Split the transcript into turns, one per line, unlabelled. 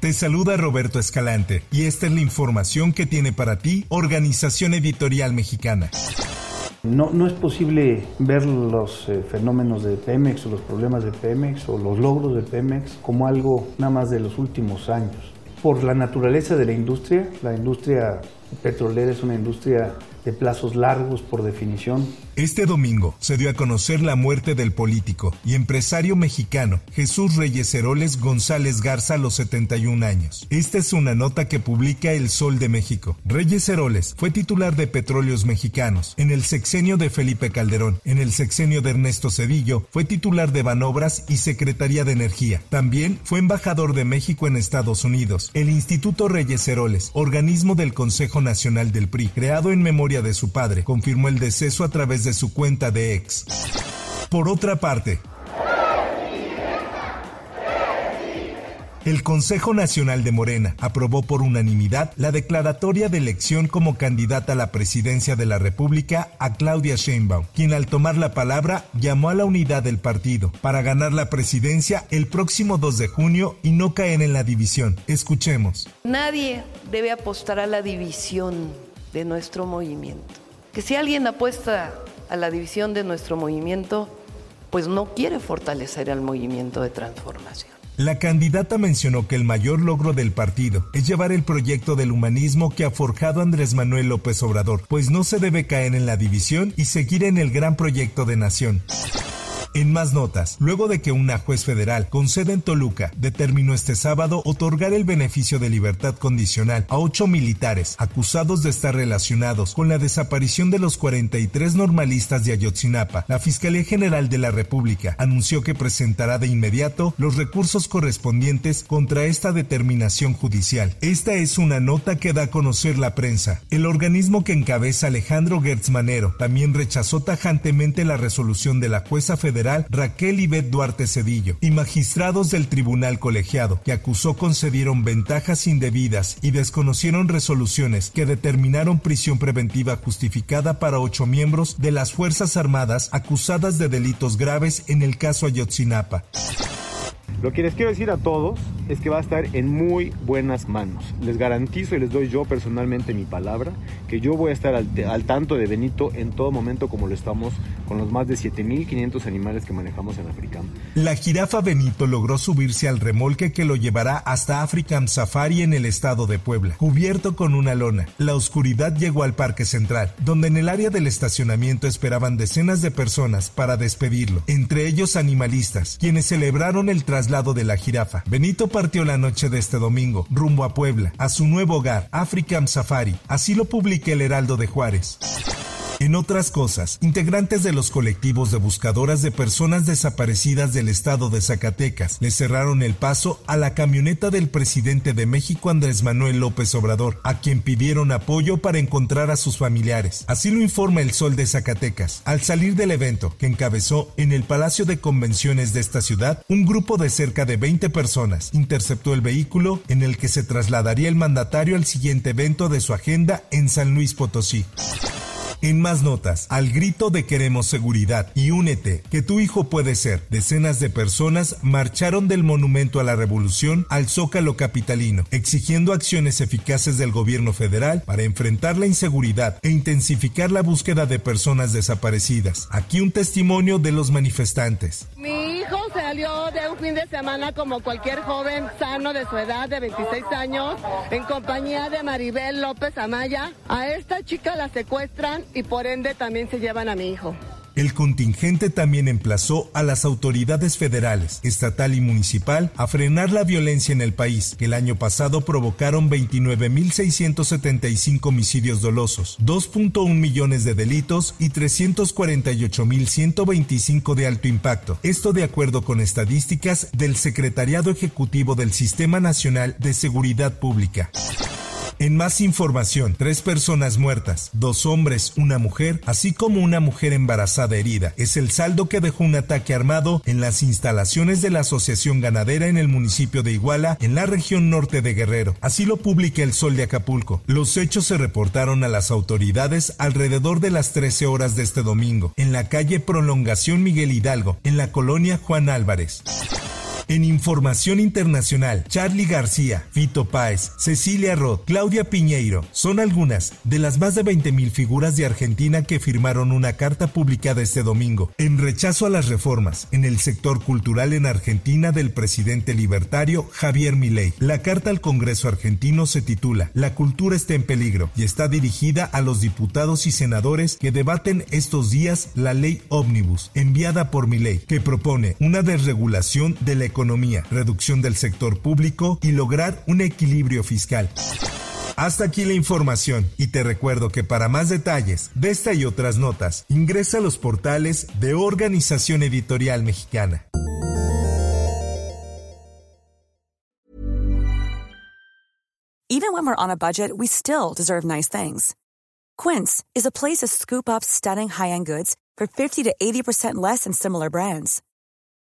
Te saluda Roberto Escalante y esta es la información que tiene para ti Organización Editorial Mexicana.
No, no es posible ver los eh, fenómenos de Pemex o los problemas de Pemex o los logros de Pemex como algo nada más de los últimos años. Por la naturaleza de la industria, la industria petrolera es una industria de plazos largos por definición.
Este domingo se dio a conocer la muerte del político y empresario mexicano Jesús Reyes Heroles González Garza a los 71 años. Esta es una nota que publica El Sol de México. Reyes Heroles fue titular de Petróleos Mexicanos en el sexenio de Felipe Calderón. En el sexenio de Ernesto Cedillo fue titular de Banobras y Secretaría de Energía. También fue embajador de México en Estados Unidos. El Instituto Reyes Heroles, organismo del Consejo Nacional del PRI, creado en memoria de su padre, confirmó el deceso a través de su cuenta de ex. Por otra parte, El Consejo Nacional de Morena aprobó por unanimidad la declaratoria de elección como candidata a la presidencia de la República a Claudia Sheinbaum, quien al tomar la palabra llamó a la unidad del partido para ganar la presidencia el próximo 2 de junio y no caer en la división. Escuchemos.
Nadie debe apostar a la división de nuestro movimiento. Que si alguien apuesta a la división de nuestro movimiento, pues no quiere fortalecer al movimiento de transformación.
La candidata mencionó que el mayor logro del partido es llevar el proyecto del humanismo que ha forjado Andrés Manuel López Obrador, pues no se debe caer en la división y seguir en el gran proyecto de nación. En más notas, luego de que una juez federal con sede en Toluca determinó este sábado otorgar el beneficio de libertad condicional a ocho militares acusados de estar relacionados con la desaparición de los 43 normalistas de Ayotzinapa, la Fiscalía General de la República anunció que presentará de inmediato los recursos correspondientes contra esta determinación judicial. Esta es una nota que da a conocer la prensa. El organismo que encabeza Alejandro Gertz Manero también rechazó tajantemente la resolución de la jueza federal Raquel Ibet Duarte Cedillo y magistrados del Tribunal Colegiado que acusó concedieron ventajas indebidas y desconocieron resoluciones que determinaron prisión preventiva justificada para ocho miembros de las Fuerzas Armadas acusadas de delitos graves en el caso Ayotzinapa.
Lo que les quiero decir a todos es que va a estar en muy buenas manos. Les garantizo y les doy yo personalmente mi palabra que yo voy a estar al, al tanto de Benito en todo momento como lo estamos con los más de 7.500 animales que manejamos en Africam.
La jirafa Benito logró subirse al remolque que lo llevará hasta Africam Safari en el estado de Puebla, cubierto con una lona. La oscuridad llegó al Parque Central, donde en el área del estacionamiento esperaban decenas de personas para despedirlo, entre ellos animalistas, quienes celebraron el traslado lado de la jirafa. Benito partió la noche de este domingo, rumbo a Puebla, a su nuevo hogar, African Safari. Así lo publica el Heraldo de Juárez. En otras cosas, integrantes de los colectivos de buscadoras de personas desaparecidas del estado de Zacatecas le cerraron el paso a la camioneta del presidente de México Andrés Manuel López Obrador, a quien pidieron apoyo para encontrar a sus familiares. Así lo informa el Sol de Zacatecas. Al salir del evento, que encabezó en el Palacio de Convenciones de esta ciudad, un grupo de cerca de 20 personas interceptó el vehículo en el que se trasladaría el mandatario al siguiente evento de su agenda en San Luis Potosí. En más notas, al grito de queremos seguridad y únete, que tu hijo puede ser, decenas de personas marcharon del Monumento a la Revolución al Zócalo Capitalino, exigiendo acciones eficaces del gobierno federal para enfrentar la inseguridad e intensificar la búsqueda de personas desaparecidas. Aquí un testimonio de los manifestantes.
Salió de un fin de semana como cualquier joven sano de su edad de 26 años en compañía de Maribel López Amaya. A esta chica la secuestran y por ende también se llevan a mi hijo.
El contingente también emplazó a las autoridades federales, estatal y municipal a frenar la violencia en el país, que el año pasado provocaron 29.675 homicidios dolosos, 2.1 millones de delitos y 348.125 de alto impacto. Esto de acuerdo con estadísticas del Secretariado Ejecutivo del Sistema Nacional de Seguridad Pública. En más información, tres personas muertas, dos hombres, una mujer, así como una mujer embarazada herida. Es el saldo que dejó un ataque armado en las instalaciones de la Asociación Ganadera en el municipio de Iguala, en la región norte de Guerrero. Así lo publica el Sol de Acapulco. Los hechos se reportaron a las autoridades alrededor de las 13 horas de este domingo, en la calle Prolongación Miguel Hidalgo, en la colonia Juan Álvarez. En información internacional, Charlie García, Fito Páez, Cecilia Roth, Claudia Piñeiro son algunas de las más de 20.000 figuras de Argentina que firmaron una carta publicada este domingo en rechazo a las reformas en el sector cultural en Argentina del presidente libertario Javier Milei. La carta al Congreso argentino se titula La cultura está en peligro y está dirigida a los diputados y senadores que debaten estos días la ley Omnibus enviada por Milei que propone una desregulación de la economía economía, reducción del sector público y lograr un equilibrio fiscal. Hasta aquí la información y te recuerdo que para más detalles de esta y otras notas ingresa a los portales de Organización Editorial Mexicana.
Even when we're on a budget, we still deserve nice things. Quince is a place to scoop up stunning high-end goods for 50 to 80% less than similar brands.